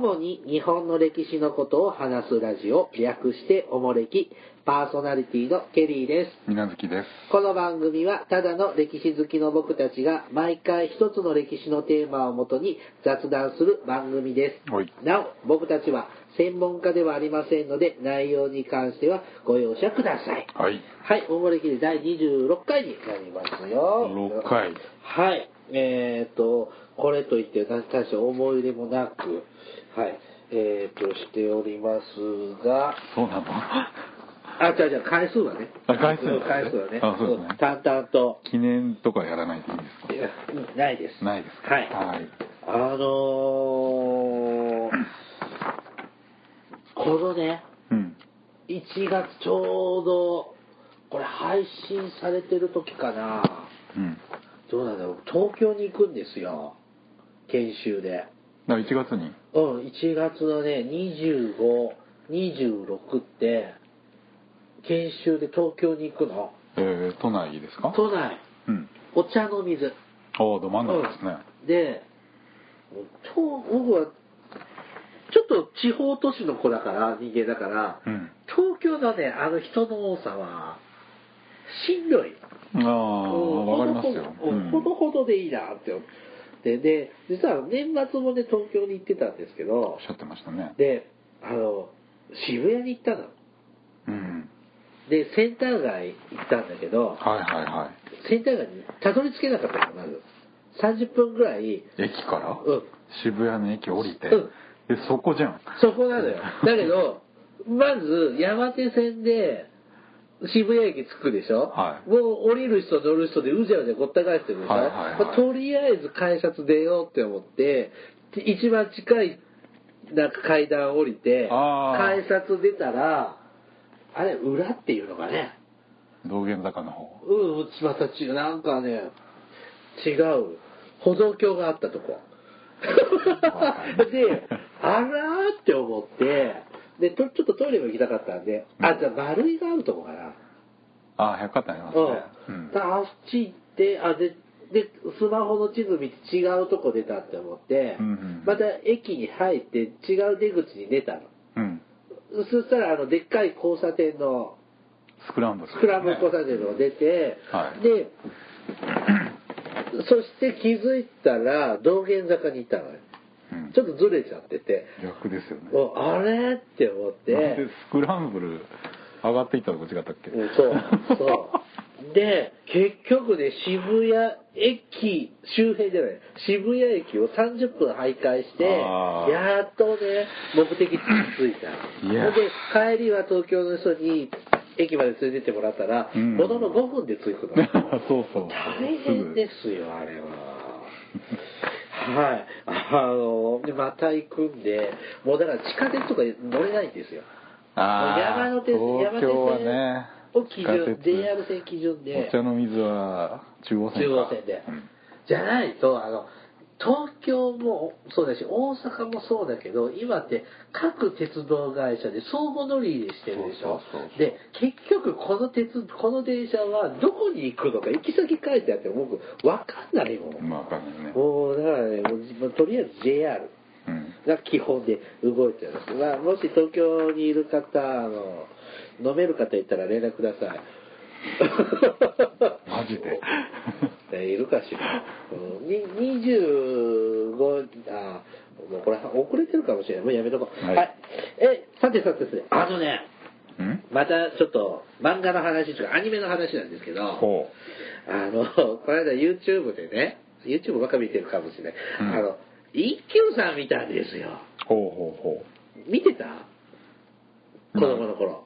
主に日本の歴史のことを話すラジオ、略しておもれき、パーソナリティのケリーです。みなずきです。この番組はただの歴史好きの僕たちが毎回一つの歴史のテーマをもとに雑談する番組です。はいなお、僕たちは専門家ではありませんので内容に関してはご容赦ください。はい。はい、おもれきで第26回になりますよ。6回。はい。えっ、と、これといって大して思い入れもなく、はい、えっ、と、しておりますが、そうなの？あ、じゃあじゃあ回数はね。あ回数うん回数はね。あそうですね淡々と。記念とかやらないでいいですか？いやうんないです。ないですか？はい。はい。あのー、このね、うん。1月ちょうど、これ配信されてる時かな。うん。どうなんだろう？東京に行くんですよ。研修で。だ1月に？うん、1月のね、25、26って、研修で東京に行くの？えー、都内ですか？都内、うん。お茶の水。ああ、ど真ん中ですね。うんで、と僕は、ちょっと地方都市の子だから、人間だから、うん。東京のね、あの人の多さは、しんどい。ああ、うんわかりますよ。ほどほどうんほどほどでいいなって思って。で、実は年末もね、東京に行ってたんですけどおっ、しゃってましたね。で、あの、渋谷に行ったの。うん。で、センター街行ったんだけど、はいはいはい。センター街にたどり着けなかったの、まず。30分ぐらい、駅から、うん渋谷の駅降りて、うんえ、そこじゃん。そこなのよ。だけど、まず山手線で渋谷駅着くでしょ、はいもう降りる人乗る人でうじゃうじゃごった返してるでしょ、はいはいはいまあとりあえず改札出ようって思って、で一番近いなんか階段降りて、改札出たら、あれ、裏っていうのかね？道玄坂の方。うん、また違う、なんかね、違う。歩道橋があったとこ。で、あらーって思って、で、とちょっとトイレも行きたかったんで、あ、じゃあ丸いがあるとこかな。ああ、百貨店ありますね。だあっち行って、あ、で、で、スマホの地図見て違うとこ出たって思って、うんうんまた駅に入って違う出口に出たの。うん。そしたら、あの、でっかい交差点の、スクランブル、スクランブル交差点のが出て、はいで、そして気づいたら道玄坂に行ったのよ。うんちょっとずれちゃってて、逆ですよね。おあれ？って思って、スクランブル上がっていったとこ違ったっけ？うんそう、そう。で、結局ね、渋谷駅、周辺じゃない、渋谷駅を30分徘徊して、やっとね、目的地に着いた。いやで、帰りは東京の人に駅まで連れてってもらったら、うんものの5分で着くの。そうそう。大変ですよ、あれは。はい。あの、で、また行くんで、もうだから地下鉄とか乗れないんですよ。ああ、山手線、山手線を基準、JR 線基準でお、茶の水は中央線か中央線でうん。じゃないと、あの、東京もそうだし、大阪もそうだけど、今って各鉄道会社で相互乗り入れしてるでしょ。で、結局この鉄、この電車はどこに行くのか、行き先書いてあっても僕、わかんないもん。まあわかんないね。もう、だからね、とりあえず JR うん。が基本で動いてるんです。まあ、もし東京にいる方、あの、飲める方いたら連絡ください。マジで？ねいるかしら。うんに25、あ、もうこれ遅れてるかもしれない。もうやめとこう。はいはい。え、さてさてさて、あのね、うん？またちょっと漫画の話とかアニメの話なんですけど、ほあの、この間 YouTube でね、YouTube ばっか見てるかもしれない。うんあの、一休さん見たんですよ。う。ほうほうほ見てた？子供の頃。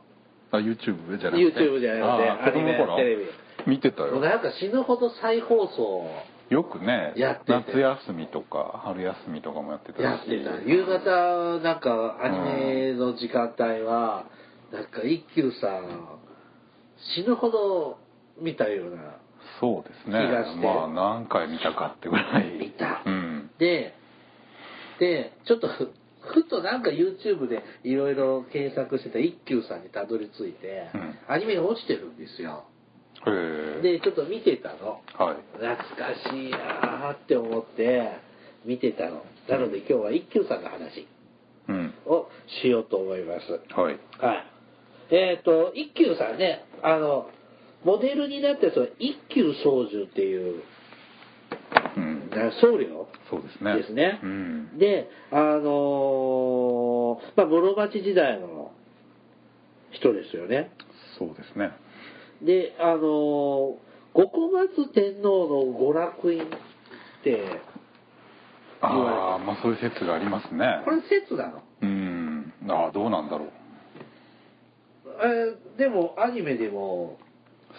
う。あ、YouTube じゃなくて？YouTube じゃなくてアニメテレビ見てたよ。なんか死ぬほど再放送よくね、やってて夏休みとか春休みとかもやってたしやってた。夕方、なんかアニメの時間帯は、なんか一休さん、死ぬほど見たような。そうですね気がしてまあ何回見たかってぐらい見たうんで、で、ちょっと ふ、ふとなんか YouTube でいろいろ検索してた一休さんにたどり着いて、うんアニメが落ちてるんですよ。で、ちょっと見てたの。はい懐かしいなーって思って見てたの。なので今日は一休さんの話。しようと思います。はいはい。えっ、と、一休さんね、あの、モデルになってその一休宗樹っていう、うんな僧侶？そうですね。ですね。うん。で、あのーまあ、室町時代の人ですよね。そうですね。で、あのー五小松天皇の娯楽院って、ああまあそういう説がありますね。これ説なの？うん。ああどうなんだろう。えーでもアニメでも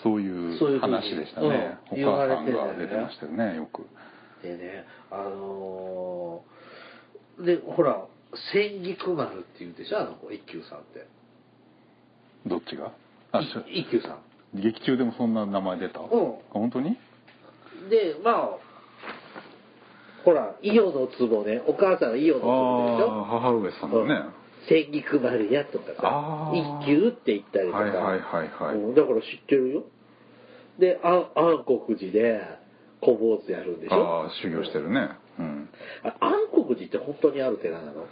そういう話でしたね、うんお母さんが出てましたよねよくでねあのーでほら千菊丸って言うでしょあの子一休さんって。どっちが？一休さん。劇中でもそんな名前出た、ん。本当に？でまあほら伊予の壺ね。お母さんが伊予の壺でしあょ。あ母上さんのね、千菊丸やとかさ一休って言ったりとか、はいはいはいはい。うん。だから知ってるよ。であ暗黒寺で小坊主やるんでしょ？ああ修行してるね。うん。あ暗黒寺って本当にある寺なの？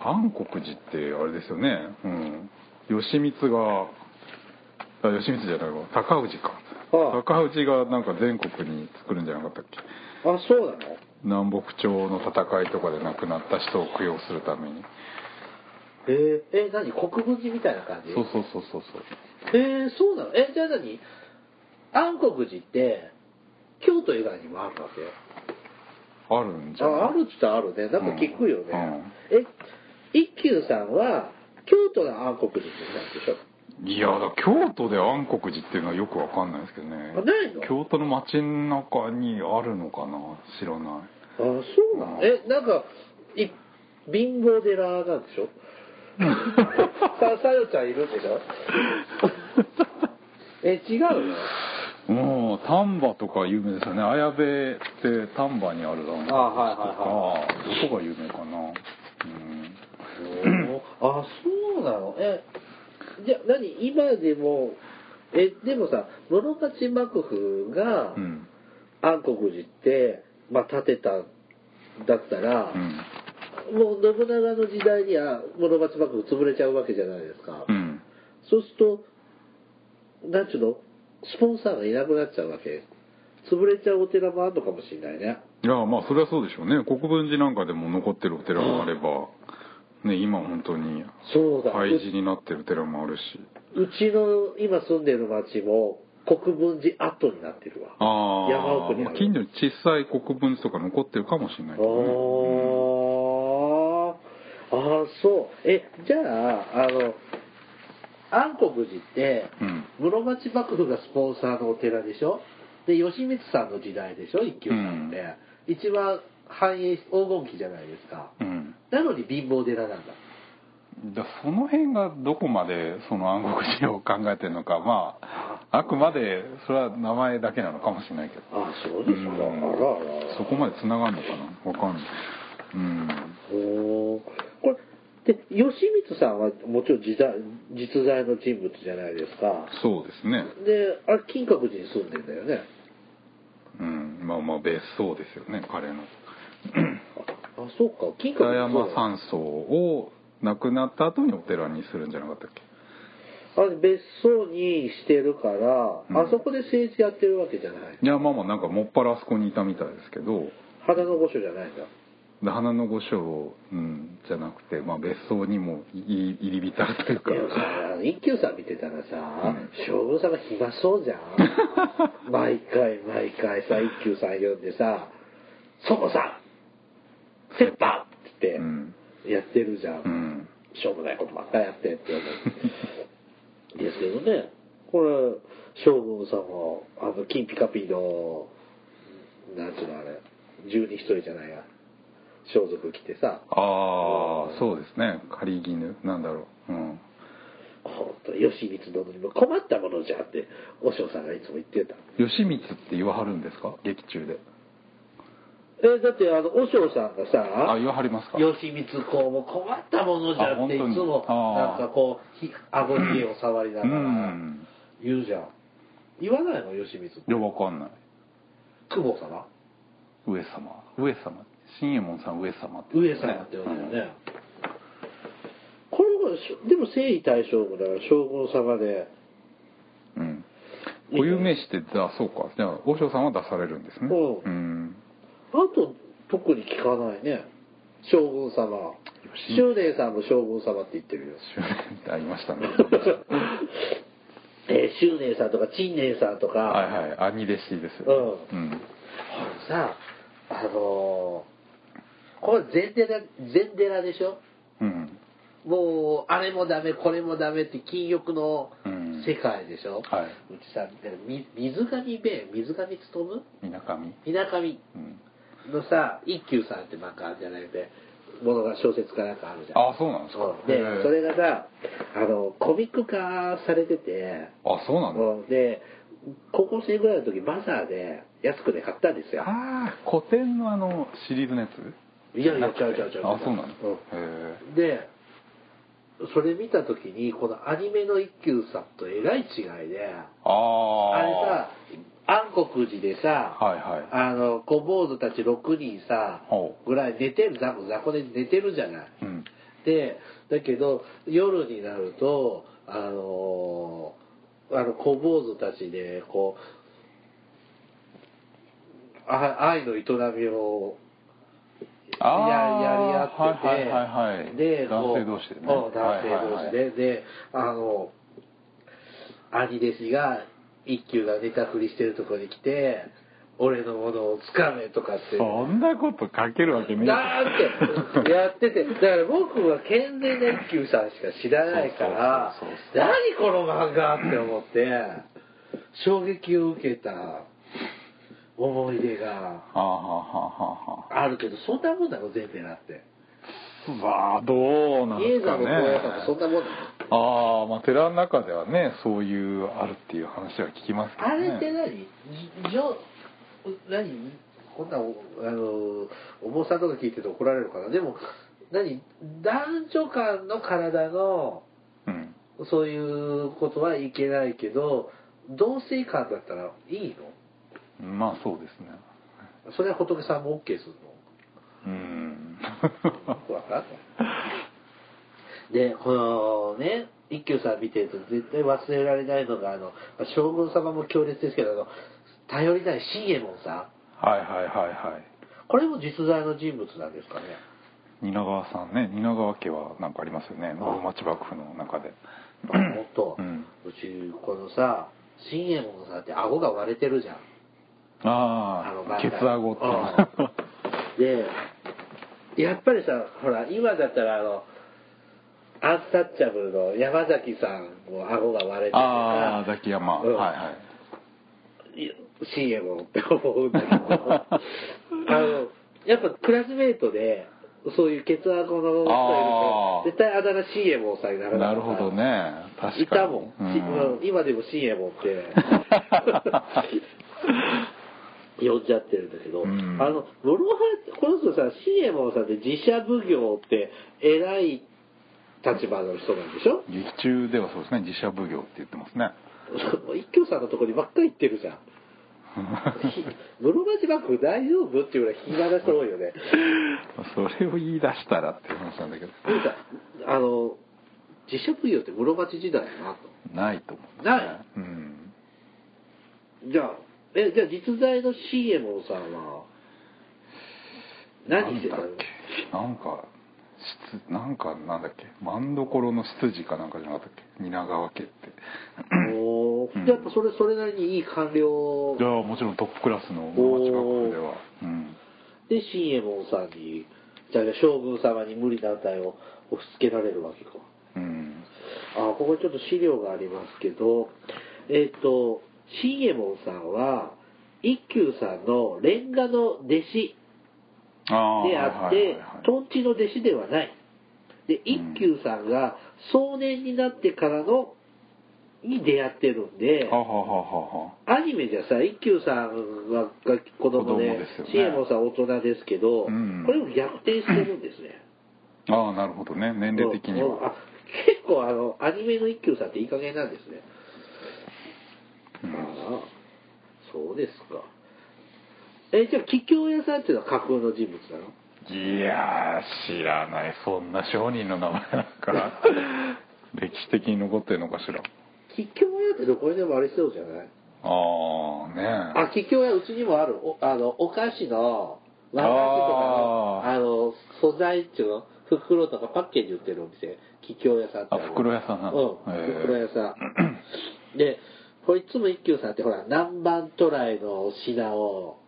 暗黒寺ってあれですよね。うん。義満があ義満じゃないわ。高氏か、ああ。高氏がなんか全国に作るんじゃなかったっけ？あそうなの？南北朝の戦いとかで亡くなった人を供養するために。えー、え何？国分寺みたいな感じ？そうそうそうそうそう。えー、そうなの？えじゃあ何？暗黒寺って京都以外にもあるわけ？あるんじゃない？ああるっつったらあるね。なんか聞くよね、うん。え一休さんは京都の暗黒寺ってなんでしょ？いやだ京都で暗黒寺っていうのはよくわかんないですけどね。あないの？京都の街の中にあるのかな？知らない。あそうなの？えなんかい貧乏寺なんでしょ？ささよちゃんいるんでしょえ違うの？もう丹波とか有名ですよね。綾部って丹波にあるだろうとかあはいはい。はどこが有名かな。うん。あそうなの？えじゃあ何？今でもえでもさ室町幕府がうん。暗黒寺って、まあ、建てたんだったら、うん。もう信長の時代には室町幕府潰れちゃうわけじゃないですか、うん。そうするとなんちゅうの？スポンサーがいなくなっちゃうわけ。潰れちゃうお寺もあるのかもしれないね。いやまあそれはそうでしょうね。国分寺なんかでも残ってるお寺もあれば、ね、今本当に廃寺になってる寺もあるし。うちの今住んでる町も国分寺跡になってるわ。ああ山奥にある。近所に小さい国分寺とか残ってるかもしれないけどね、あー。あーそう。えじゃああの暗黒寺ってうん。室町幕府がスポンサーのお寺でしょ？で義満さんの時代でしょ？一休さんって、一番繁栄し黄金期じゃないですか。うん。なのに貧乏寺なんだ。だその辺がどこまでその暗黒寺を考えてるのか。まああくまでそれは名前だけなのかもしれないけど。あそうですか、うん。そこまで繋がるのかな？わかんない。うん。おー。これで義満さんはもちろん実在実在の人物じゃないですか。そうですね。であれ金閣寺に住んでんだよね。うんまあまあ別荘ですよね彼の。あそうか金閣北寺山山荘を亡くなった後にお寺にするんじゃなかったっけ？あれ別荘にしてるから、うん。あそこで政治やってるわけじゃない。いやまあまあなんかもっぱらあそこにいたみたいですけど。花の御所じゃないんだ。で花の御所、うん、じゃなくて、まあ、別荘にもい入り浸るというか。一休さん見てたらさ、うん。将軍さんが暇そうじゃん。毎回毎回さ一休さん呼んでさ「そこさん切羽!」ってうん。やってるじゃん、うん。しょうもないことばっかりやってって思うですけどねこれ将軍さんはあの金ピカピのなんつうのあれ十二一人じゃないや装束着てさ。ああそうですね。仮絹なんだろう。うん。本当義満殿にも困ったものじゃって和尚さんがいつも言ってた。義満って言わはるんですか？劇中で。えだってあの和尚さんがあさ言わはりますか？義満公も困ったものじゃっていつもなんかこうひ顎ひげを触りなうがらん。言うじゃん。言わないの？義満いやわかんない。公久保様？上様。上様新右衛門さん上様って上様って呼んだよね、しょでも征夷大将軍だから将軍様で。うん。固有名詞ってあそうか。じゃあ和尚さんは出されるんですね。うん。うん。あと特に聞かないね。将軍様。吉周年さんも将軍様って言ってるよ。周年ってありましたね。えー、周年さんとか陳年さんとか、はいはい。兄弟子ですうん。ようん。さあのーこれ禅寺禅寺でしょ？うん。もうあれもダメこれもダメって禁欲のうん。世界でしょ、はい。うちさみ水上弁水上勉？みなかみ。みなかみ。うん。のさ一休さんってなんかあるじゃないで。ものが小説かなんかあるじゃん。あそうなんですか？うん。でそれがさあのコミック化されてて。あそうなんだ。うん。で高校生ぐらいの時バザーで安くで買ったんですよ。ああ古典のあのシリーズのやつ？いやいやなくて違う違う違う。あそうなの？うん。へでそれ見た時にこのアニメの一休さんとえらい違いでえあああれさ暗黒寺でさ、はいはい。あの小坊主たち6人さほぐらい寝てる雑魚雑魚で寝てるじゃない。うん。でだけど夜になるとあのあの小坊主たちでこうあ愛の営みをややり合ってて、はいはいはい。はいで男性同士でね。うん男性同士で、はいはいはいであの兄弟子が一休が寝たふりしてるところに来て俺のものをつかめとかって。そんなこと書けるわけねえだーってやってて。だから僕は健全な一休さんしか知らないから何この漫画って思って衝撃を受けた思い出がはあるけどそんなもんだろ全部なって。あわあどうなんですかそんなもんだろ。ああまあ寺の中ではねそういうあるっていう話は聞きますけどね。あれって何？じじょ何？こんなおあのお坊さんとか聞いてて怒られるかな？でも何？男女間の体のうん。そういうことはいけないけど同性間だったらいいまあそうですね。のそれは仏さんも OK するうんの。わかん。でこのね一休さん見てると絶対忘れられないのがあの将軍様も強烈ですけどあの頼りない信右衛門さん。はいはいはいはい。これも実在の人物なんですかね。蜷川さんね。蜷川家はなんかありますよね。室町幕府の中で。あ本当、ううん。ちこのさ信右衛門さんって顎が割れてるじゃんあのあケツ顎っていう。ん。でやっぱりさほら今だったらあのアンタッチャブルの山崎さんも顎が割れててああさザキヤマ、うん。はいはい。い信右衛門って思うんだけど。あのやっぱクラスメートでそういうケツ顎の人いると絶対あだ名信右衛門さんにならなるほどね。確かに。いたもん、うん。今でも信右衛門って 呼んじゃってるんだけど、うん。あの室橋この人さ信右衛門さんって自社奉行って偉い立場の人なんでしょ？劇中ではそうですね自社奉行って言ってますね。一休さんのところにばっかり行ってるじゃん。ひ室町幕府大丈夫？っていうぐらい引き離し多いよね。それを言い出したらって話なんだけど。あの自社奉行って室町時代だなと。ないと思うね。ない。うん。じゃあえじゃあ実在の信右衛門さんは何してたの？なんだっけ？なんか執なんかなんだっけ？万所の執事かなんかじゃなかったっけ？蜷川家って。おー。うん。やっぱそれそれなりにいい官僚。いやもちろんトップクラスの室町幕府では。うん。で信右衛門さんにじゃあ将軍様に無理難題を押し付けられるわけか。うん。あここにちょっと資料がありますけど。えっ、と信右衛門さんは一休さんのレンガの弟子あであって、はいはいはい。はいトンチの弟子ではない。で一休さんが壮年になってからのに出会ってるんで、アニメじゃさ一休さんはが子供で子供ですよね。信右衛門さん大人ですけど、うん。これを逆転してるんですね、ああなるほどね。年齢的には。結構あのアニメの一休さんっていい加減なんですね、うんああそうですか。えじゃあ桔梗屋さんっていうのは架空の人物なの？いやー知らない。そんな商人の名前なんか 歴史的に残ってるのかしら。桔梗屋ってどこにでもありそうじゃない？ああねあ、桔桔梗屋うちにもある。おあの、お菓子の、和菓子とかの、あの、素材っていうの、袋とかパッケージ売ってるお店、桔梗屋さんってる。あ袋屋さんなのうん、袋屋さん。で、これいつも一休さんってほら、南蛮渡来の品を、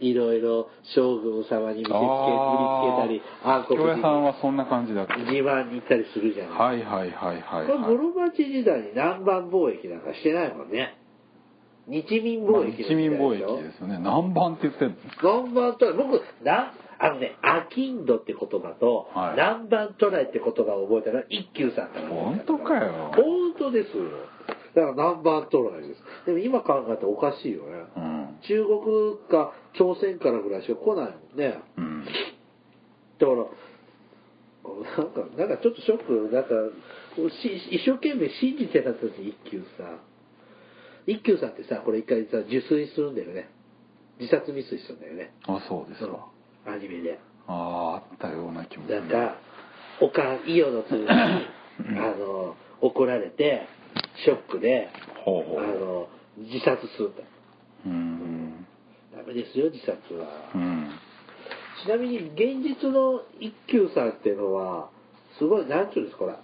いろいろ将軍様に見せつけ、売りつけたり、暗黒京屋さん人はそんな感じだった。に自慢に行ったりするじゃない。はいはいはいはいこれはい室町時代に南蛮貿易なんかしてないもんね。日民まあ貿易の一民貿易ですよね。南蛮って言ってんの？南蛮渡来、僕、な、あのね、アキンドって言葉と、はい。南蛮渡来って言葉を覚えたのは一休さんから。本当かよ。本当ですよ。だから南蛮渡来です。でも今考えたらおかしいよね。うん中国か朝鮮からぐらいしか来ないもんね。うんだから、なんか、なんかちょっとショック、なんか、し一生懸命信じてた時一休さん。一休さんってさ、これ一回さ、受水するんだよね。自殺未遂するんだよね。あそうですかアニメで。あああったような気もするなんか、おかん、伊予の通に、あの、怒られて、ショックで、ほうほうあの、自殺するんだ。うんダメですよ、自殺は。うんちなみに、現実の一休さんっていうのは、すごい、なんていうんですか、ほら、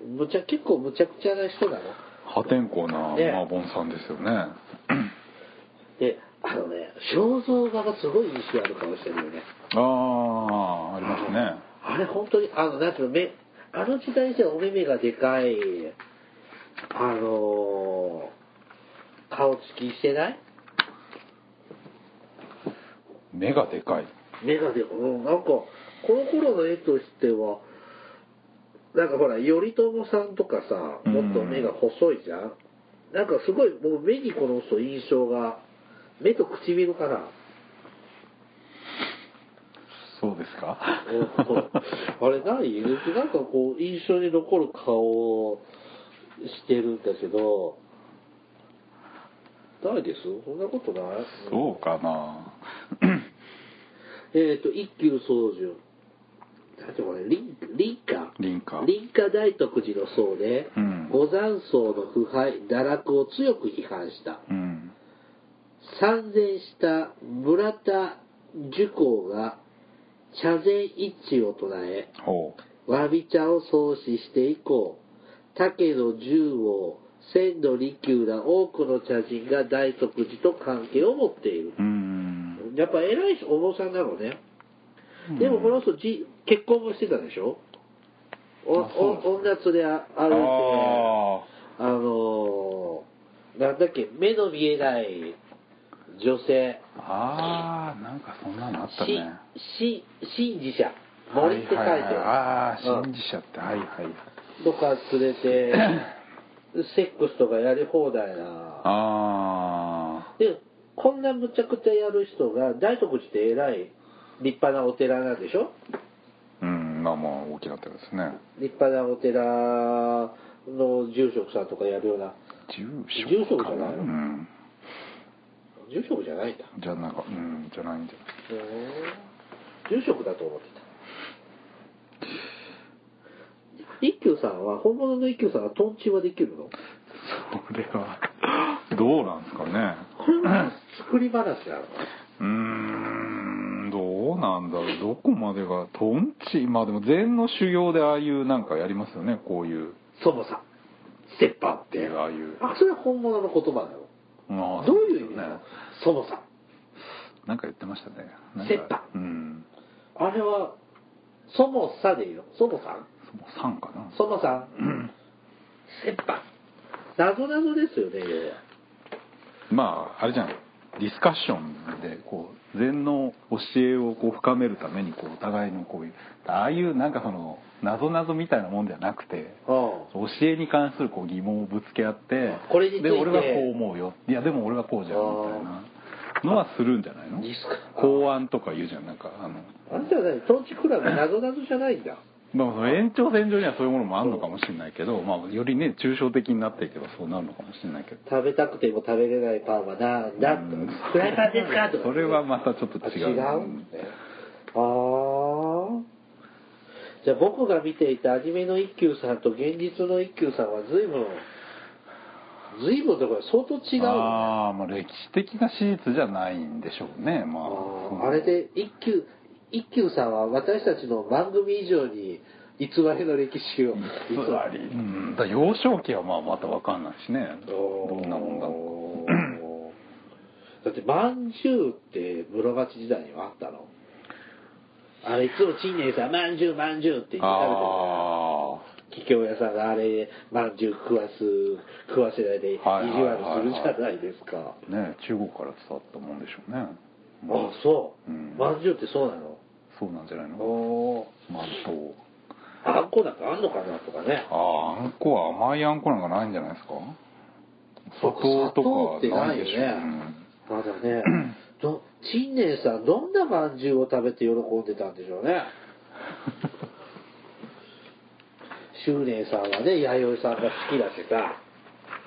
むちゃ、結構むちゃくちゃな人なの。破天荒なねマーボンさんですよね で、あのね、肖像画がすごい印象ある顔してるよね。ああありますねあれ本当に、あの、なんていうの、目、あの時代にしてはお目目がでかい、あのー顔つきしてない？目がでかい。目がでかい。うん、なんか、この頃の絵としては、なんかほら、頼朝さんとかさ、もっと目が細いじゃん、なんかすごい、もう目にこの人印象が、目と唇かな？そうですか？あれ何？なんかこう印象に残る顔をしてるんだけどないです？そんなことない？そうかな。えっ、と一休宗純なんてこれ林林家？林家。林家大徳寺の僧で、うん。五山僧の腐敗堕落を強く批判した。うん。参禅した村田寿光が茶禅一致を唱えほわび茶を創始して以降、竹の十王、千の利休ら多くの茶人が大徳寺と関係を持っている。やっぱ偉いお坊さんなのね。でもこの人じ結婚もしてたでしょ？おお女連れ歩いて、ああのーなんだっけ、目の見えない女性、ああなんかそんなのあったしねし神事者、森って書いてはいはいはい。ああうん。信じちゃってはいはいとか連れて、セックスとかやり放題な。あで、こんなむちゃくちゃやる人が、大徳寺って偉い、立派なお寺なんでしょ？あうんまあまあ大きな手ですね。立派なお寺の住職さんとかやるような、住住職かじゃないの？うん。住職じゃないんだ。じゃあなんかうんじゃないんだへー。住職だと思ってた。一休さんは、本物の一休さんはトンチはできるの？それはどうなんですかね。これは作り話なのうーんどうなんだろう。どこまでがトンチまあでも禅の修行でああいうなんかやりますよね。こういう。そもさん。折半って。いうああいう。あ、それは本物の言葉なのああどういう意味なの？そもさん。なんか言ってましたね。なん折半かうん。あれは、そもさでいいの？そもさん？そもさんかな。そもさん。うん。折半。謎謎ですよね。まああれじゃん。ディスカッションでこう禅の教えをこう深めるためにこうお互いのこういうああいうなんかその謎謎みたいなもんじゃなくてあ教えに関するこう疑問をぶつけ合ってこれで俺はこう思うよ。いやでも俺はこうじゃんみたいな。のはするんじゃないの？公安とか言うじゃん。なんかあの。あんたは何？トンチクラブ謎謎じゃないんだ。まあ延長線上にはそういうものもあるのかもしれないけど、まあ、よりね抽象的になっていけばそうなるのかもしれないけど。食べたくても食べれないパンはなんだと。うん。フライパンですか？とか。それはまたちょっと違う。あ違うんねあじゃあ僕が見ていたアニメの一休さんと現実の一休さんは随分随分とか相当違うよね。ああまあ歴史的な史実じゃないんでしょうね。まああれで一休一休さんは私たちの番組以上に偽りの歴史を偽り。うん。だから幼少期はまあまた分かんないしね。どんなもんだろうだってまんじゅうって室町時代にはあったの？あれいつも陳年さんまんじゅうまんじゅうって言って食べてるあ桔梗屋さんがあれまんじゅう食わす食わせないで意地悪するじゃないですか、あね中国から伝わったもんでしょうね。あそう、うん。まんじゅうってそうなの？そうなんじゃないの？おまあとあんこなんかあんのかなとかね。あああんこは甘いあんこなんかないんじゃないですか？砂糖とかないでしょ。う、ねまだね。ど陳年さんどんなまんじゅうを食べて喜んでたんでしょうね？周年さんはね弥生さんが好きだしさ。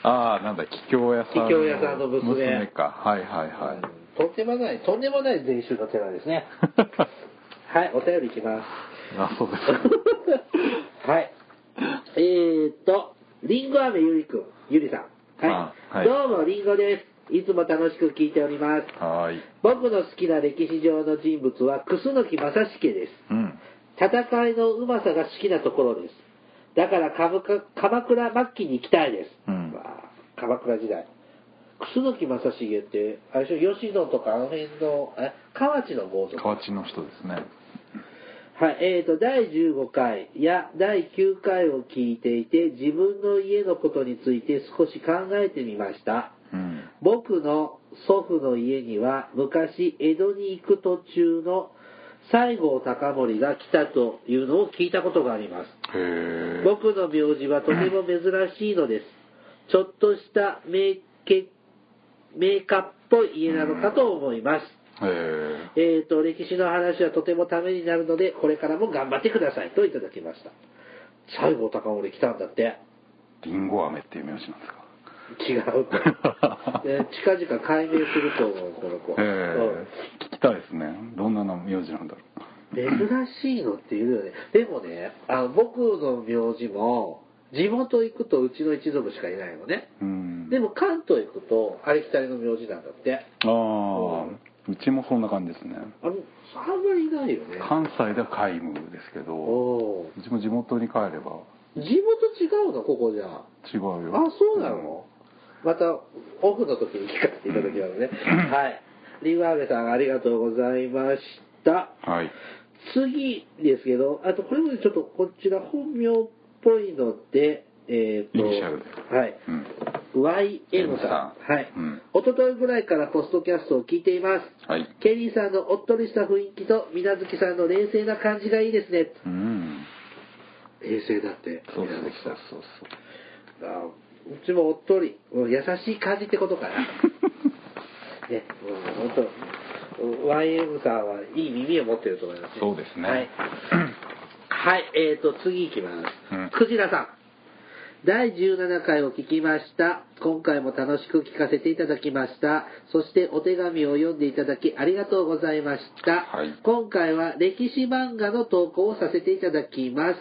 ああなんだ桔梗屋さん桔梗屋さんの娘。か。はいはいはい、うん。とんでもないとんでもない禅宗の寺ですね はいお便りいきますあそうです はい。えーっと、りんご飴ゆりくん、ゆりさん。はあはいい。どうも、りんごです。いつも楽しく聞いております。はーい僕の好きな歴史上の人物は、楠木正成です。うん戦いのうまさが好きなところです。だから鎌倉末期に行きたいです。うん鎌倉時代。楠木正成って、あれでしょ、吉野とかあの辺の、え、河内の豪族。河内の人ですねはい、えーと、第15回や第9回を聞いていて、自分の家のことについて少し考えてみました。うん僕の祖父の家には昔江戸に行く途中の西郷隆盛が来たというのを聞いたことがあります。僕の名字はとても珍しいのです。ちょっとした名家名家っぽい家なのかと思います。へえー、と、歴史の話はとてもためになるので、これからも頑張ってくださいといただきました。西郷隆盛来たんだって。えりんご飴っていう名字なんですか？違う 近々解明すると思う、この子。へえ聞きたいですねどんな名字なんだろうん珍しいのっていうよね。でもね、あの僕の名字も、地元行くとうちの一族しかいないのね。ううんでも関東行くと、ありきたりの名字なんだって。ああうちもそんな感じですねあの、あんまりいないよね。関西では皆無ですけどおうちも地元に帰ればー地元違うのここじゃ。違うよあ、そうなの、また、オフの時に聞かせていただきますね。はい。リーワーベさん、ありがとうございました。はい次ですけど、あとこれもねちょっとこちら本名っぽいので、えっ、と、イニシャルではい。うん YM さん。はい。うん一昨日ぐらいからポストキャストを聞いています。はいケリーさんのおっとりした雰囲気と、みなずきさんの冷静な感じがいいですね。うん冷静だって、そうそう。そうそうあうちもおっとり、優しい感じってことかな。ね、もう本当、YM さんはいい耳を持ってると思います、そうですねはい。はい、えーと、次行きます。うんクジラさん。第17回を聞きました。今回も楽しく聞かせていただきました。そしてお手紙を読んでいただきありがとうございました。はい今回は歴史漫画の投稿をさせていただきます。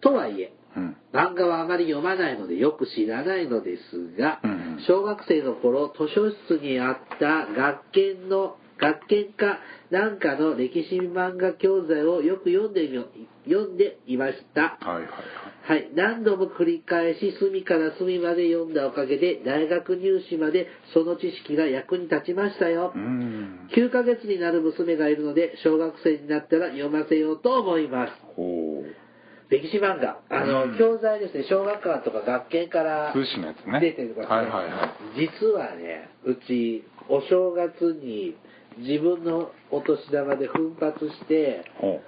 とはいえ、うん漫画はあまり読まないのでよく知らないのですが、うんうん小学生の頃図書室にあった学研の学研かなんかの歴史漫画教材をよく読んでみ読んでいました。はいはいはい。はい、何度も繰り返し隅から隅まで読んだおかげで大学入試までその知識が役に立ちましたよ。うん。9ヶ月になる娘がいるので小学生になったら読ませようと思います。ほう。歴史漫画、あの、うん。教材ですね、小学館とか学研から出てるから、はいはいは実はね、うち、お正月に自分のお年玉で奮発して、ほ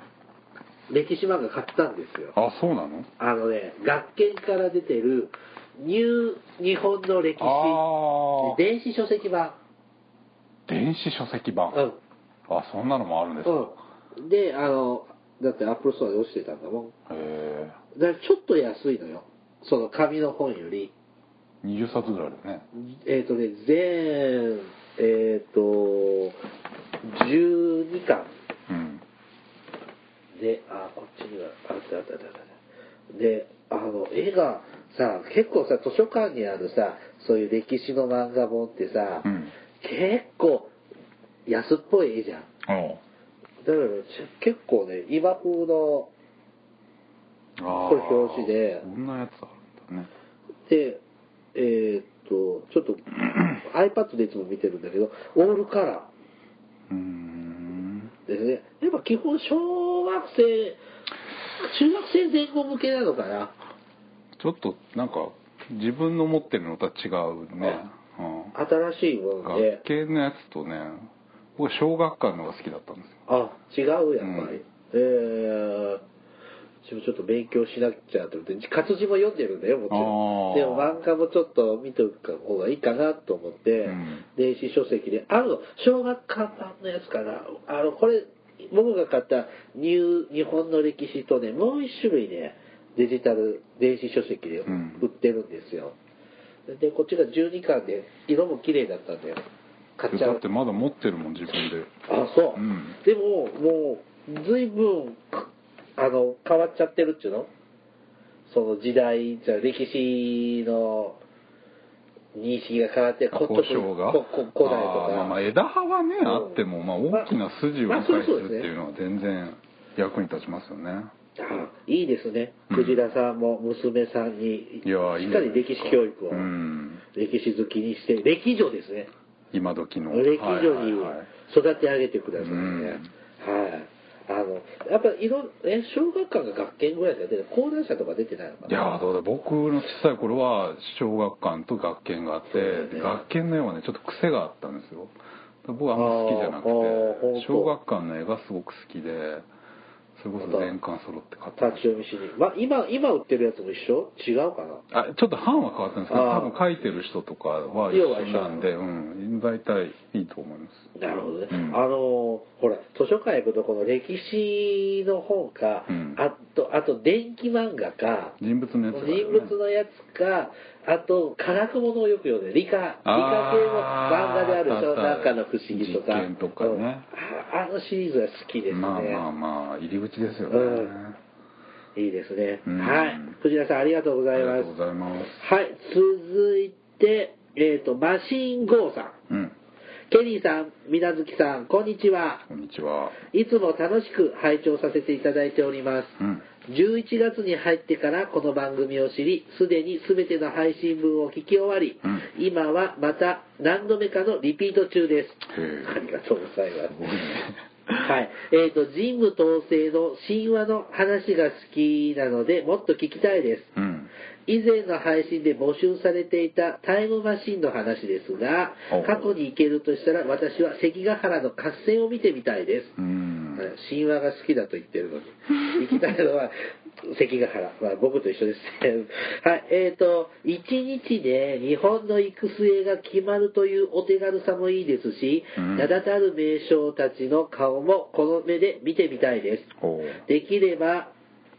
歴史漫画買ったんですよう。あそうなの？あのね、学研から出てる、 NEW 日本の歴史、ああ電子書籍版。電子書籍版？うん。あそんなのもあるんですかうん。で、あの、だってアップルストアで落ちてたんだもん。へえだからちょっと安いのよ。その紙の本より。20冊ぐらいだよねえっ、とね、全、えっ、と、12巻。うん。であこっちにはあったあったあったあった。であの絵がさ結構さ図書館にあるさそういう歴史の漫画本ってさ、うん。結構安っぽい絵じゃん。だからち結構ね今風のあこれ表紙で。こんなやつあるんだね。でえーっとちょっと iPad でいつも見てるんだけどオールカラうー。んーですね。やっぱ基本小学生中学生前後向けなのかな。ちょっとなんか自分の持ってるのとは違うね、うん、新しいもので。学系のやつとね僕小学館のが好きだったんですよ。あ違うやっぱり、うん。えー私もちょっと勉強しなきゃと思って活字も読んでるんだよもちろん。でも漫画もちょっと見ておく方がいいかなと思って、うん。電子書籍であるの小学館版のやつかな。あのこれ僕が買ったニュー日本の歴史とねもう一種類ねデジタル電子書籍でうん。売ってるんですよ、でこっちが12巻で色も綺麗だったんだよ。買っちゃう。だってまだ持ってるもん自分で。あそう、うん。でももう随分かあの変わっちゃってるっていうの？その時代じゃ歴史の認識が変わって古代とか。まあまあ枝葉はね、うんあっても、まあ、大きな筋をまあ理解するっていうのは全然役に立ちますよね。あいいですね。うん。クジラさんも娘さんにしっかり歴史教育を、うん。歴史好きにして歴女ですね。今時の。歴女に育て上げてくださいね、うん。はいあのやっぱいろえ小学館が学研ぐらいしか出て高齢者とか出てないのかな？いやーどうだ僕の小さい頃は小学館と学研があって、ね。学研の絵はねちょっと癖があったんですよ。僕はあんま好きじゃなくて小学館の絵がすごく好きでそれこそ全巻揃って買ってまし立ち読みしに、まあ、今今売ってるやつも一緒？違うかな？たあちょっと版は変わったんですけど多分書いてる人とかは一緒なんでうん。大体いいと思います。なるほどね、うん。あのほら図書館行くとこの歴史の本か、うん。あとあと電気漫画か人物のやつがある人物のやつかあと科学ものをよく読んで理科理科系の漫画であるでなんかの不思議とか。とかね。うん。ああのシリーズは好きですね、まあまあまあ入り口ですよね、うん。いいですね、うん。はい。藤田さんありがとうございます。ありがとうございます。はい。続いてえっ、とマシンゴーさん。うんケニーさん、みなずきさん、こんにちは。こんにちはいつも楽しく拝聴させていただいております。うん11月に入ってからこの番組を知り、すでに全ての配信分を聞き終わり、うん。今はまた何度目かのリピート中です。ありがとうございます。はい。えっ、と、神武統制の神話の話が好きなので、もっと聞きたいです。うん。以前の配信で募集されていたタイムマシンの話ですが過去に行けるとしたら私は関ヶ原の合戦を見てみたいです、神話が好きだと言ってるのに。行きたいのは関ヶ原、まあ、僕と一緒ですね。はいえーと一日で日本の行く末が決まるというお手軽さもいいですし、うん。名だたる名将たちの顔もこの目で見てみたいです。できれば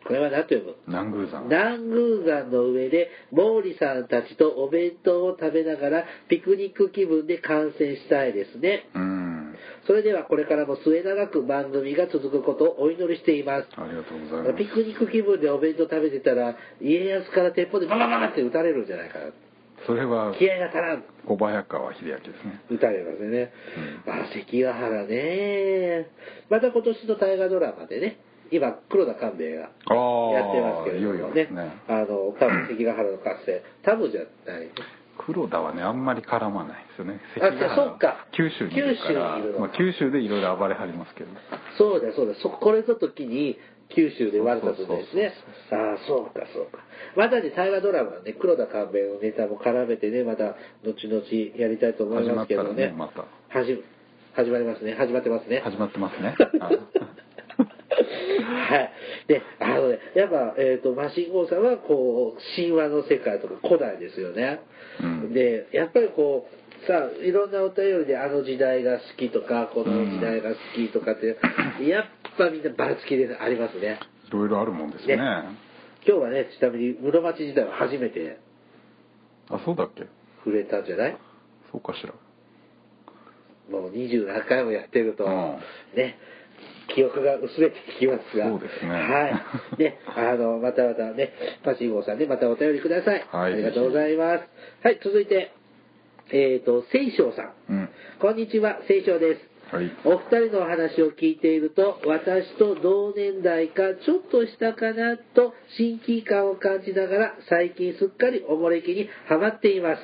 これは何と読む？南宮山。南宮山の上で毛利さんたちとお弁当を食べながらピクニック気分で観戦したいですね。うんそれではこれからも末永く番組が続くことをお祈りしています。ありがとうございます。ピクニック気分でお弁当食べてたら家康から鉄砲でババババって撃たれるんじゃないかな。それは気合が足らん。小早川秀明ですね。撃たれますよね、あ関ヶ原ね。また今年の大河ドラマでね今黒田官兵衛がやってますけれどもいよいよねね。あの多分関ヶ原の合戦多分じゃない黒田はねあんまり絡まないですよね。あじゃあそっか。九州にいるから。九州まあ、九州でいろいろ暴れはりますけど。そうだそうだそこれぞときに九州で悪かったですね。ああそうかそうか。またね大河ドラマね黒田官兵衛のネタも絡めてねまた後々やりたいと思いますけどね。ねまた始ま始まりますね。始まってますね。始まってますね。はい。で、あのね、やっぱ、えっ、と、マシンゴーさんは、こう、神話の世界とか古代ですよね。うん。で、やっぱりこう、さあ、いろんなお便りであの時代が好きとか、この時代が好きとかって、やっぱみんなばらつきでありますね。いろいろあるもんですね。ね。今日はね、ちなみに室町時代は初めてあそうだっけ？触れたんじゃない？そうかしら。もう20何回もやってると、うん。ね、記憶が薄れてきますが。そうですねはい。ね、あの、またまたね、パシーゴーさんね、またお便りください。はいありがとうございます。はい、続いて、えっ、と、聖章さん。うんこんにちは、聖章です。はいお二人のお話を聞いていると、私と同年代かちょっとしたかなと親近感を感じながら、最近すっかりおもれきにハマっています。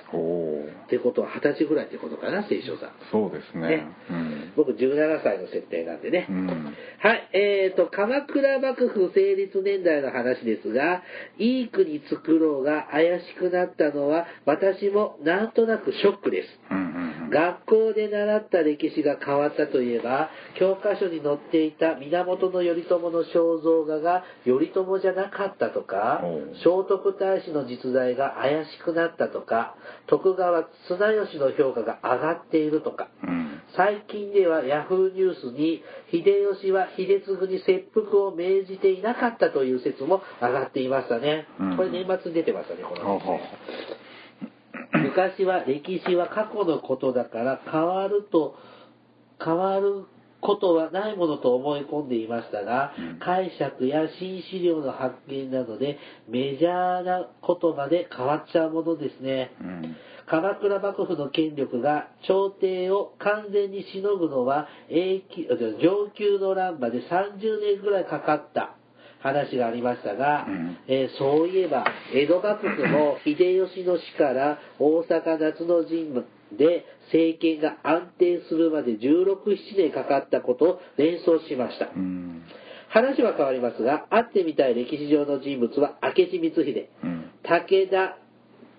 ってことは二十歳ぐらいってことかな、聖書さん。そうですねねうん僕17歳の設定なんでね。うんはい、えーと、鎌倉幕府成立年代の話ですが、いい国作ろうが怪しくなったのは、私もなんとなくショックです。うん学校で習った歴史が変わったといえば教科書に載っていた源頼朝の肖像画が頼朝じゃなかったとか聖徳太子の実在が怪しくなったとか徳川綱吉の評価が上がっているとか。うん。最近ではヤフーニュースに秀吉は秀次に切腹を命じていなかったという説も上がっていましたね、うん。これ年末に出てましたねこの昔は歴史は過去のことだから変わると変わることはないものと思い込んでいましたが、うん。解釈や新資料の発見などでメジャーなことまで変わっちゃうものですね。うん。鎌倉幕府の権力が朝廷を完全にしのぐのは永久上級の乱馬で30年ぐらいかかった話がありましたが、うん。えーそういえば江戸幕府も秀吉の死から大阪夏の陣で政権が安定するまで16、7年かかったことを連想しました。うん。話は変わりますが、会ってみたい歴史上の人物は明智光秀、うん。武田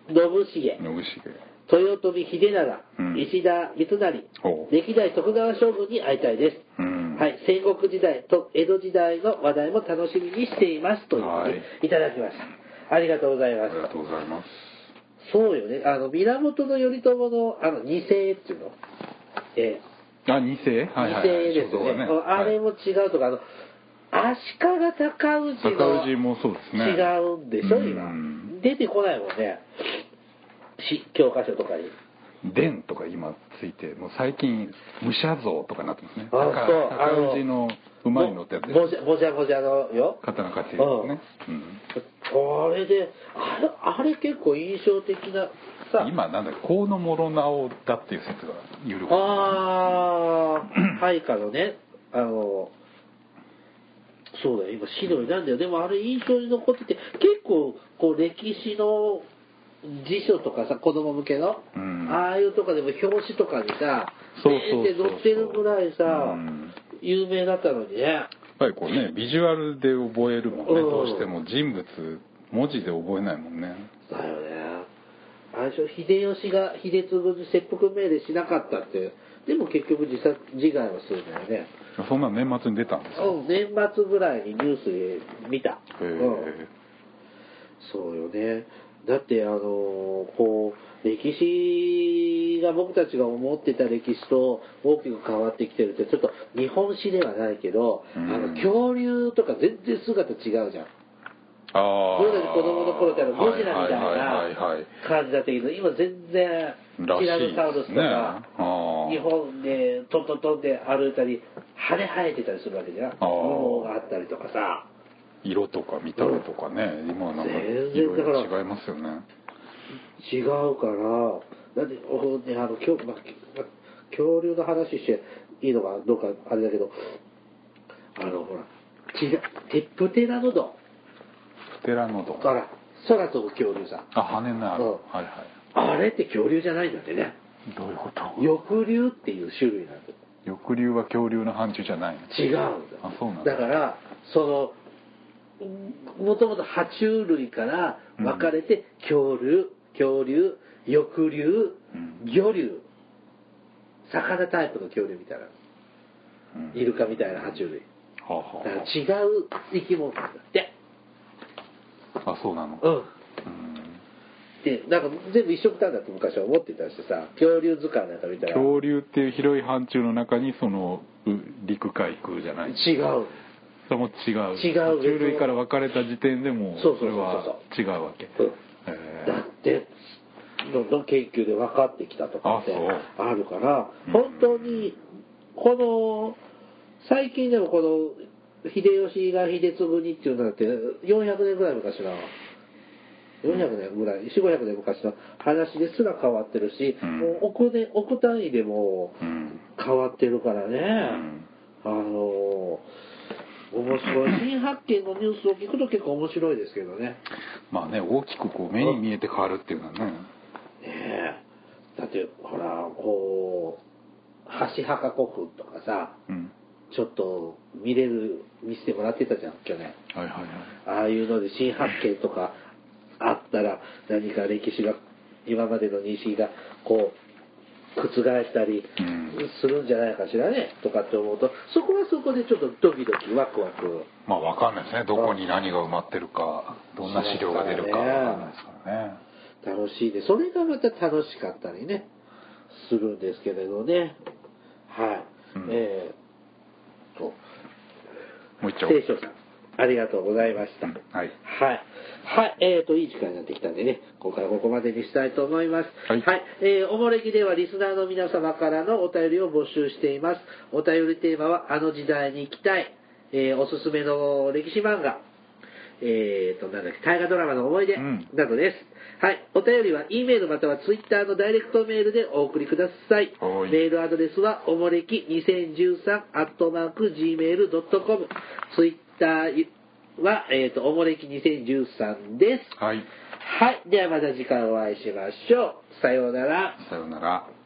信繁、豊臣秀長、うん。石田三成。歴代徳川将軍に会いたいです、うんはい、戦国時代と江戸時代の話題も楽しみにしていますというふうにい。ただきました、ありがとうございます。ありがとうございます。そうよね。あの源頼朝のあの二世っていうの。えあ二世？ーはいはいはい。二世ですよね,、肖像画あれも違うとかあの足利尊氏の高氏もそうですね。違うんでしょ今。うん。出てこないもんね。し教科書とかに伝とか今ついてもう最近武者像とかになってますね。あそう。あの高氏のうまいのってやつもじゃもじゃもじゃのよ。刀鍛冶ですね、あれであれあれ結構印象的なさうん、今なんだ河野諸直だっていう説が有力。ああ配下のねあのそうだよ。今資料になんだよ。でもあれ印象に残ってて結構こう歴史の辞書とかさ子供向けの、うん。ああいうとかでも表紙とかにさそうそうそうそう。ペンで載ってるぐらいさ、うん。有名だったのにね。やっぱりこうねビジュアルで覚えるもんね。うん。どうしても人物文字で覚えないもんね。だよね。あれでしょ秀吉が秀次に切腹命令しなかったって。でも結局自殺自害はするんだよね。そんな年末に出たんですようん年末ぐらいにニュースで見た、へえ、うん。そうよねだってあのーこう歴史が僕たちが思ってた歴史と大きく変わってきてるってちょっと日本史ではないけど、うん。あの恐竜とか全然姿違うじゃん。ああ僕たち子供の頃ってあのゴジラみたいな感じだったけど今全然ティラノサウルスとか、ね。日本でトントントンで歩いたり羽生えてたりするわけじゃん。ー。羽毛があったりとかさ色とか見た目とかね、今はなんかいろ違いますよね。違うから。だっておねあの恐,、まあ、恐竜の話していいのかどうかあれだけどあのほらテップテラノドプテラノドン。ンあら空飛ぶ恐竜さあ羽のある、うん。はいはい。あれって恐竜じゃないんだってね。どういうこと？翼竜っていう種類なんだ翼竜は恐竜の範疇じゃないの？違うんだ。あそうなんだ。だからそのもともと爬虫類から分かれて恐竜恐竜翼竜うん。魚竜。魚タイプの恐竜みたいな。うん。イルカみたいな爬虫類。はあはだから違う生き物だって。ああそうなの？うん。うん。でなんか全部一緒くたんだって昔は思ってたしさ恐竜図鑑なんか見たら。恐竜っていう広い範疇の中にそのう陸海空じゃない？違うそれも違う。違う類から分かれた時点でもうそれは違うわけ。うん。へだってどんどん研究で分かってきたとかってあるからうん。本当にこの最近でもこの秀吉が秀次にっていうのだって400年ぐらい昔の400年ぐらい4500年昔の話ですら変わってるし、うん。もう億年億単位でもうん。変わってるからね、ん。あの面白い。新発見のニュースを聞くと結構面白いですけどね。まあね大きくこう目に見えて変わるっていうのはね。ねえ。だってほらこう橋墓古墳とかさうん。ちょっと見れる見せてもらってたじゃん去年。はいはいはい。ああいうので新発見とかあったら何か歴史が今までの認識がこう覆ったりうん。するんじゃないかしらねとかって思うとそこはそこでちょっとドキドキワクワク。まあわかんないですね。どこに何が埋まってるかどんな資料が出るかわかんないですからね。楽しいでそれがまた楽しかったりねするんですけれどね。はい、うん。えーともう一丁。清少さんありがとうございました、うんはいはい。はい。えっ、と、いい時間になってきたんでね、今回はここまでにしたいと思います。はいえーおもれきではリスナーの皆様からのお便りを募集しています。お便りテーマは、あの時代に行きたい、えーおすすめの歴史漫画、えーと、なんだっけ、大河ドラマの思い出うんなどです。はい。お便りは、E メールまたは Twitter のダイレクトメールでお送りください。はいメールアドレスは、おもれき2013、アットマーク、gmail.com。Twitter は、えっ、と、おもれき2013です。はいはい。ではまた次回お会いしましょう。さようなら。さようなら